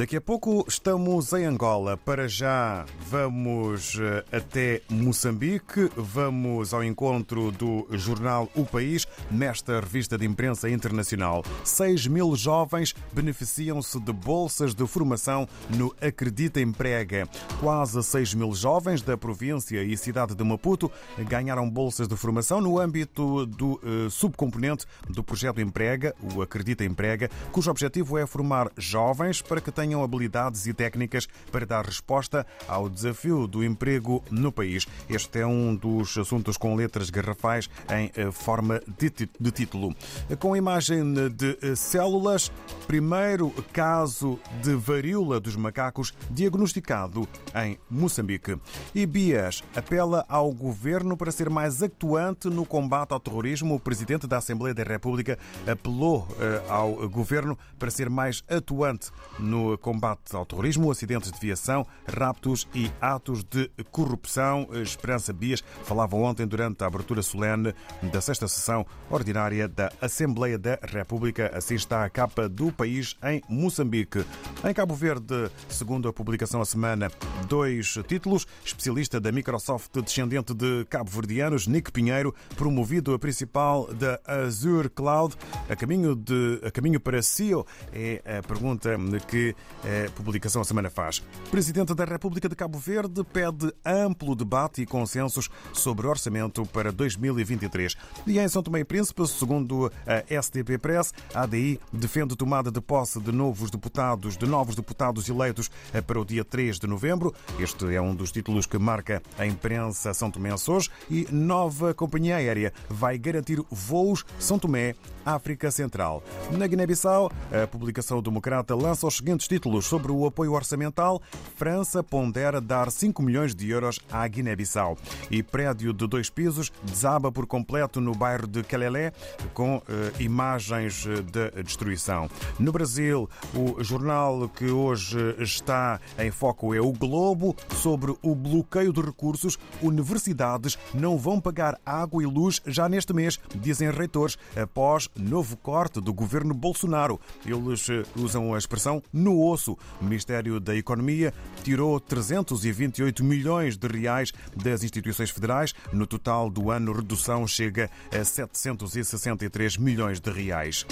Daqui a pouco estamos em Angola. Para já vamos eh, até Moçambique, vamos ao encontro do jornal O País nesta revista de imprensa internacional. 6 mil jovens beneficiam-se de bolsas de formação no Acredita Emprega. Quase 6 mil jovens da província e cidade de Maputo ganharam bolsas de formação no âmbito do uh, subcomponente do projeto Emprega, o Acredita Emprega, cujo objetivo é formar jovens para que tenham habilidades e técnicas para dar resposta ao desafio do emprego no país. Este é um dos assuntos com letras garrafais em eh, forma de título. Com a imagem de eh, células, primeiro caso de varíola dos macacos diagnosticado em Moçambique. E Bias apela ao governo para ser mais atuante no combate ao terrorismo. O presidente da Assembleia da República apelou eh, ao governo para ser mais atuante no combate ao terrorismo, acidentes de viação, raptos e atos de corrupção. Esperança Bias falava ontem durante a abertura solene da sexta sessão ordinária da Assembleia da República. Assim está a capa do país em Moçambique. Em Cabo Verde, segundo a publicação a semana, dois títulos. Especialista da Microsoft, descendente de cabo-verdianos, Nick Pinheiro, promovido a principal da Azure Cloud. A caminho, de, a caminho para CEO é a pergunta que a publicação a semana faz. Presidente da República de Cabo Verde pede amplo debate e consensos sobre orçamento para 2023. E em São Tomé e Príncipe, segundo a STP Press, a ADI defende tomada de posse de novos deputados, de novos deputados eleitos para o dia 3 de novembro. Este é um dos títulos que marca a imprensa São Tomé hoje e nova companhia aérea vai garantir voos São Tomé África Central. Na Guiné-Bissau, a publicação democrata lança os seguintes títulos sobre o apoio orçamental. França pondera dar 5 milhões de euros à Guiné-Bissau. E prédio de dois pisos desaba por completo no bairro de Calelé, com eh, imagens de destruição. No Brasil, o jornal que hoje está em foco é o Globo, sobre o bloqueio de recursos. Universidades não vão pagar água e luz já neste mês, dizem reitores, após novo corte do governo Bolsonaro. Eles eh, usam a expressão no osso. O Ministério da Economia tirou 328 milhões de reais das instituições federais. No total do ano, redução chega a 763 milhões de reais.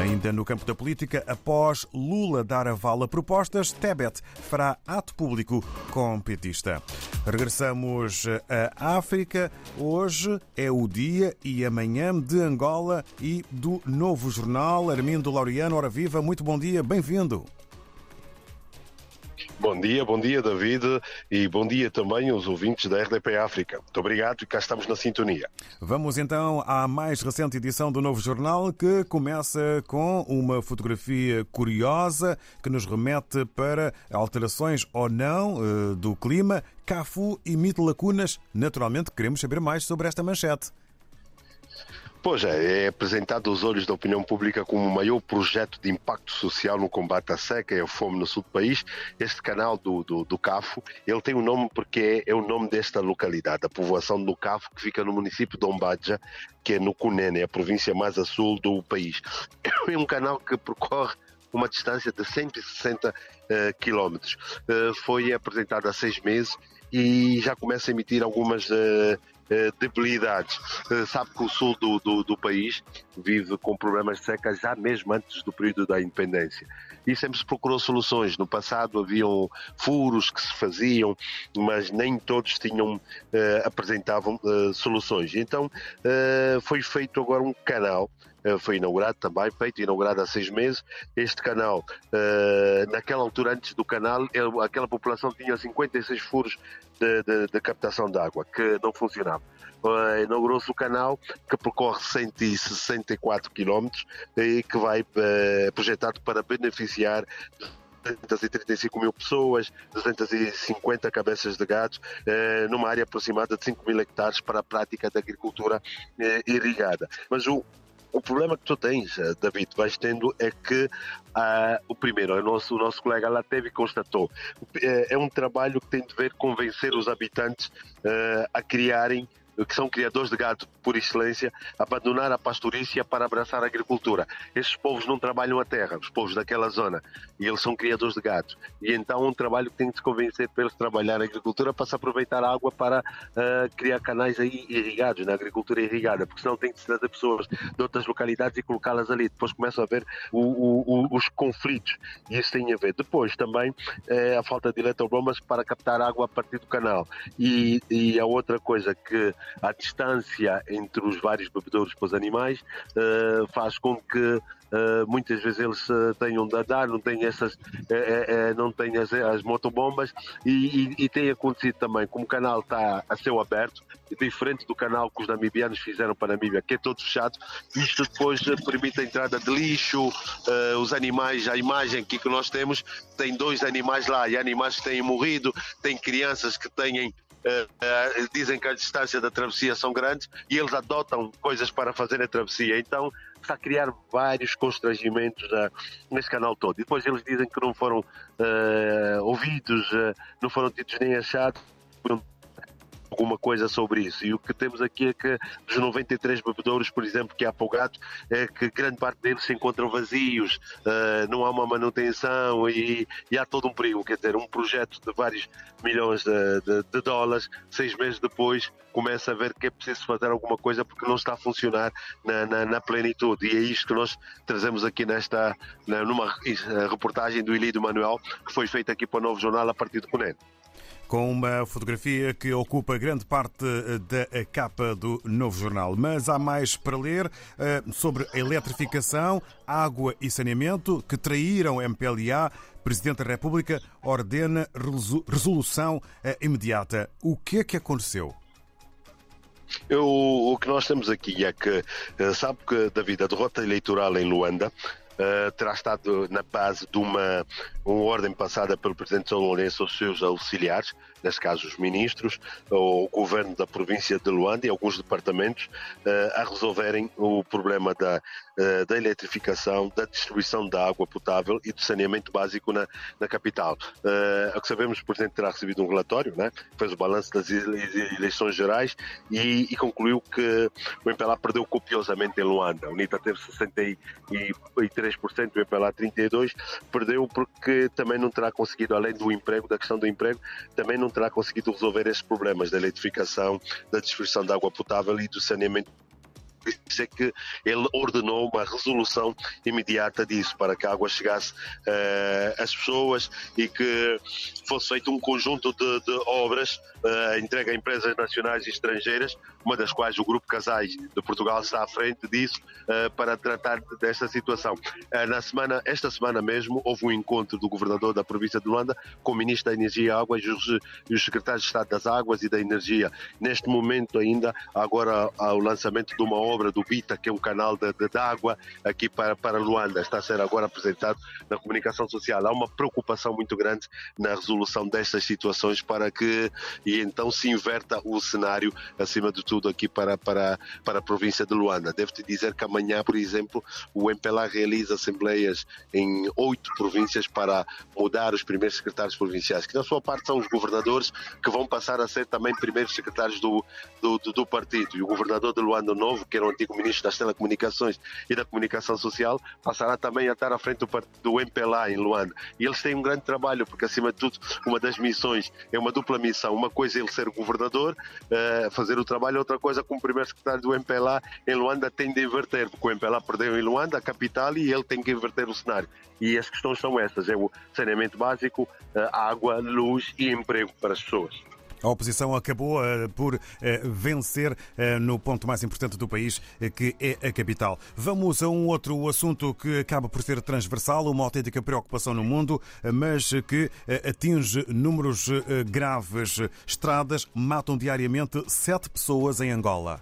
Ainda no campo da política, após Lula dar aval a propostas, Tebet fará ato público com petista. Regressamos à África. Hoje é o dia e amanhã de Angola e do novo jornal. Armindo Laureano, hora viva, muito bom dia, bem-vindo. Bom dia, bom dia David e bom dia também aos ouvintes da RDP África. Muito obrigado e cá estamos na sintonia. Vamos então à mais recente edição do Novo Jornal que começa com uma fotografia curiosa que nos remete para alterações ou não eh, do clima. Cafu emite lacunas. Naturalmente queremos saber mais sobre esta manchete. Pois é, é apresentado aos olhos da opinião pública como o maior projeto de impacto social no combate à seca e à fome no sul do país. Este canal do, do, do CAFO, ele tem o um nome porque é, é, o nome desta localidade, a povoação do CAFO, que fica no município de Ombadja, que é no Cunene, a província mais a sul do país. É um canal que percorre uma distância de 160 uh, quilómetros. Uh, foi apresentado há seis meses e já começa a emitir algumas uh, eh, debilidades. Eh, sabe que o sul do, do, do, país vive com problemas de seca já mesmo antes do período da independência. E sempre se procurou soluções. No passado haviam furos que se faziam, mas nem todos tinham, uh, apresentavam soluções. Então foi feito agora um canal foi inaugurado também, feito, inaugurado há seis meses. Este canal, naquela altura, antes do canal, aquela população tinha 56 furos de, de, de captação de água que não funcionavam. Uh, inaugurou-se o canal que percorre 164 km e que vai uh, projetado para beneficiar 235 mil pessoas, 250 cabeças de gado, eh, numa área aproximada de 5 mil hectares para a prática da agricultura eh, irrigada. Mas o, o problema que tu tens, eh, David, vais tendo é que uh, o primeiro, o nosso, o nosso colega lá teve e constatou, é, é, um trabalho que tem de ver convencer os habitantes uh, a criarem que são criadores de gado por excelência, abandonar a pastorícia para abraçar a agricultura. Esses povos não trabalham a terra, os povos daquela zona, e eles são criadores de gado. E então um trabalho que tem de se convencer para eles trabalhar na agricultura para se aproveitar a água para uh, criar canais aí irrigados, na agricultura irrigada, porque senão tem de se trazer pessoas de outras localidades e colocá-las ali. Depois começam a ver o, o, o, os conflitos, e isso tem a ver. Depois também é a falta de eletrobombas para captar água a partir do canal. E, e a outra coisa que a distância entre os vários bebedouros para os animais uh, faz com que Uh, muitas vezes eles uh, tenham de andar, não têm essas, uh, não têm as, as motobombas e, e, e, tem acontecido também, como o canal está a céu aberto, diferente do canal que os namibianos fizeram para a Namíbia, que é todo fechado, isto depois permite a entrada de lixo, os animais, a imagem aqui que nós temos, tem dois animais lá, e animais que têm morrido, tem crianças que têm Uh, uh, dizem que as distâncias da travessia são grandes e eles adotam coisas para fazer a travessia. Então está a criar vários constrangimentos uh, nesse canal todo. E depois eles dizem que não foram ouvidos, não foram tidos nem achados alguma coisa sobre isso. E o que temos aqui é que dos 93 bebedouros, por exemplo, que há apagados, é que grande parte deles se encontram vazios, uh, não há uma manutenção e, e, há todo um perigo. Quer dizer, um projeto de vários milhões de, de, de, dólares, seis meses depois, começa a ver que é preciso fazer alguma coisa porque não está a funcionar na, na, na plenitude. E é isto que nós trazemos aqui nesta, numa reportagem do Elido Manuel, que foi feita aqui para o Novo Jornal a partir do Conene com uma fotografia que ocupa grande parte eh, da capa do novo jornal. Mas há mais para ler eh, sobre a eletrificação, água e saneamento que traíram MPLA. Presidente da República ordena resolução eh, imediata. O que é que aconteceu? Eu, o que nós temos aqui é que, sabe que, David, a derrota eleitoral em Luanda uh, terá estado na base de uma, uma ordem passada pelo Presidente São Lourenço aos seus auxiliares, neste caso os ministros, o governo da província de Luanda e alguns departamentos, uh, a resolverem o problema da, uh, da eletrificação, da distribuição da água potável e do saneamento básico na, na capital. Uh, o que sabemos, o Presidente terá recebido um relatório, né, fez o balanço das eleições gerais e, e concluiu que o MPLA perdeu copiosamente em Luanda. A UNITA teve 63%, o MPLA 32%, perdeu porque também não terá conseguido, além do emprego, da questão do emprego, também não terá conseguido resolver esses problemas da eletrificação, da distribuição de água potável e do saneamento isso é que ele ordenou uma resolução imediata disso, para que a água chegasse uh, às pessoas e que fosse feito um conjunto de, de obras uh, entregue a empresas nacionais e estrangeiras, uma das quais o Grupo Casais de Portugal está à frente disso, uh, para tratar desta situação. Na semana, esta semana mesmo, houve um encontro do governador da província de Luanda com o ministro da Energia e Águas e os, e os secretários de Estado das Águas e da Energia. Neste momento ainda, agora há o lançamento de uma obra do Bita, que é um canal de, de, de água aqui para, para Luanda, está a ser agora apresentado na comunicação social. Há uma preocupação muito grande na resolução destas situações para que e então se inverta o cenário, acima de tudo, aqui para, para, para a província de Luanda. Devo-te dizer que amanhã, por exemplo, o MPLA realiza assembleias em oito províncias para mudar os primeiros secretários provinciais, que na sua parte são os governadores que vão passar a ser também primeiros secretários do, do, do, do partido. E o governador de Luanda Novo, que era o antigo ministro das Telecomunicações e da Comunicação Social, passará também a estar à frente do, do MPLA em Luanda. E eles têm um grande trabalho, porque acima de tudo, uma das missões é uma dupla missão. Uma coisa é ele ser governador, uh, fazer o trabalho, outra coisa, como primeiro secretário do MPLA em Luanda, tem de inverter, porque o MPLA perdeu em Luanda, a capital, e ele tem que inverter o cenário. E as questões são essas: é o saneamento básico, uh, água, luz e emprego para as pessoas. A oposição acabou eh, por eh, vencer eh, no ponto mais importante do país, que é a capital. Vamos a um outro assunto que acaba por ser transversal, uma autêntica preocupação no mundo, mas que atinge números graves. Estradas matam diariamente sete pessoas em Angola.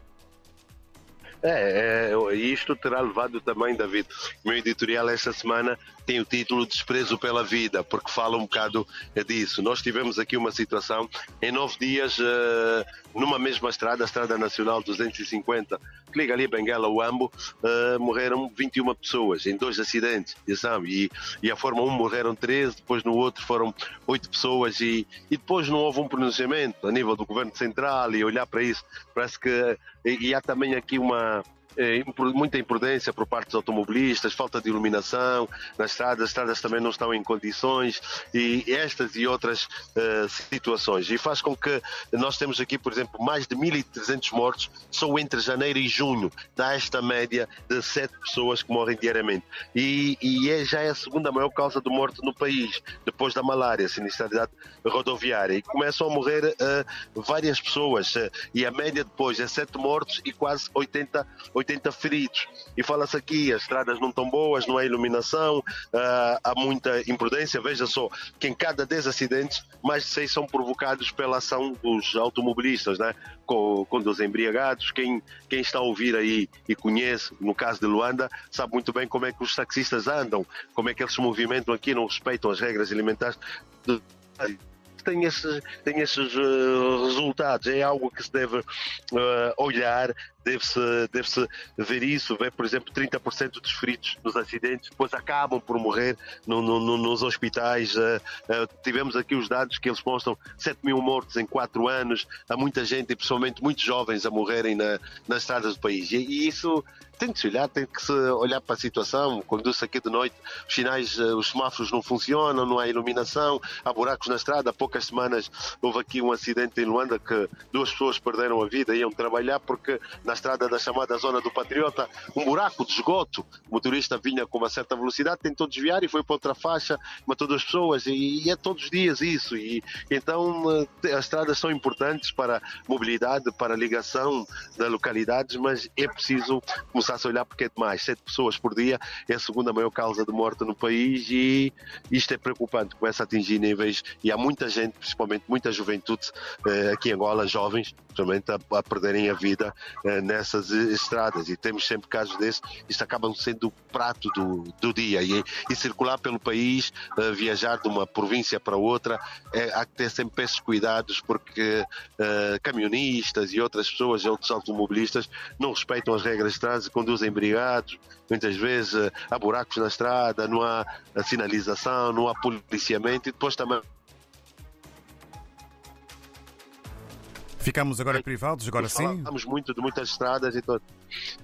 É, é, isto terá levado também, David. Meu editorial esta semana tem o título Desprezo pela Vida, porque fala um bocado disso. Nós tivemos aqui uma situação, em nove dias, uh, numa mesma estrada, a Estrada Nacional 250, que liga ali Benguela ao Ambo, uh, morreram 21 pessoas em dois acidentes, sabe? E, e a Fórmula 1 morreram 13, depois no outro foram 8 pessoas e, e depois não houve um pronunciamento a nível do Governo Central e olhar para isso. Parece que e, e há também aqui uma é, muita imprudência por parte dos automobilistas, falta de iluminação nas estradas, as estradas também não estão em condições e estas e outras uh, situações. E faz com que nós temos aqui, por exemplo, mais de 1.300 mortos só entre janeiro e junho, dá esta média de 7 pessoas que morrem diariamente. E, e é, já é a segunda maior causa de morte no país, depois da malária, sinistralidade rodoviária. E começam a morrer uh, várias pessoas uh, e a média depois é 7 mortos e quase 80 80 feridos. E fala-se aqui, as estradas não estão boas, não há iluminação, uh, há muita imprudência. Veja só que em cada 10 acidentes, mais de 6 são provocados pela ação dos automobilistas, né? os embriagados. Quem, quem está a ouvir aí e conhece, no caso de Luanda, sabe muito bem como é que os taxistas andam, como é que eles se movimentam aqui, não respeitam as regras alimentares. De tem esses, tem esses uh, resultados. É algo que se deve uh, olhar deve-se deve -se ver isso, ver, por exemplo, 30% dos feridos nos acidentes depois acabam por morrer no, no, nos hospitais. Uh, uh, tivemos aqui os dados que eles mostram 7 mil mortos em 4 anos, há muita gente, e principalmente muitos jovens, a morrerem na, nas estradas do país. E, e, isso tem que se olhar, tem que se olhar para a situação. Conduz-se aqui de noite, os sinais, uh, os semáforos não funcionam, não há iluminação, há buracos na estrada. Há poucas semanas houve aqui um acidente em Luanda que duas pessoas perderam a vida, iam trabalhar porque na estrada da chamada Zona do Patriota, um buraco de esgoto. O motorista vinha com uma certa velocidade, tentou desviar e foi para outra faixa, matou duas pessoas, e, e é todos os dias isso. E então eh, as estradas são importantes para a mobilidade, para a ligação das localidades, mas é preciso começar a olhar porque é demais. Sete pessoas por dia é a segunda maior causa de morte no país e isto é preocupante, começa a atingir níveis e há muita gente, principalmente muita juventude eh, aqui em Angola, jovens, principalmente a, perderem a vida eh, nessas estradas e temos sempre casos desses, isto acaba sendo o prato do, do dia e, e circular pelo país, uh, viajar de uma província para outra, é, há que ter sempre esses cuidados porque uh, camionistas e outras pessoas, outros automobilistas não respeitam as regras de trânsito, conduzem brigados, muitas vezes uh, há buracos na estrada, não há sinalização, não há policiamento e depois também Ficamos agora privados, agora sim? Falamos muito de muitas estradas, então,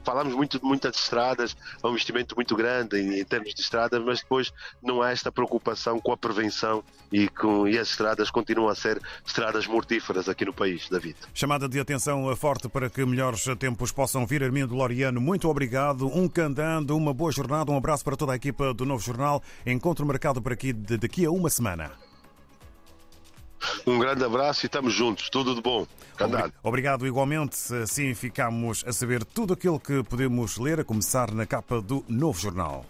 falamos muito de muitas estradas, é um investimento muito grande em, em, termos de estradas, mas depois não há esta preocupação com a prevenção e, com, e as estradas continuam a ser estradas mortíferas aqui no país, David. Chamada de atenção forte para que melhores tempos possam vir. Armindo Loriano, muito obrigado. Um candando, uma boa jornada, um abraço para toda a equipa do Novo Jornal. Encontro marcado por aqui de daqui a uma semana. Um grande abraço e estamos juntos. Tudo de bom. Candado. Obrigado igualmente. Assim ficamos a saber tudo aquilo que podemos ler, a começar na capa do Novo Jornal.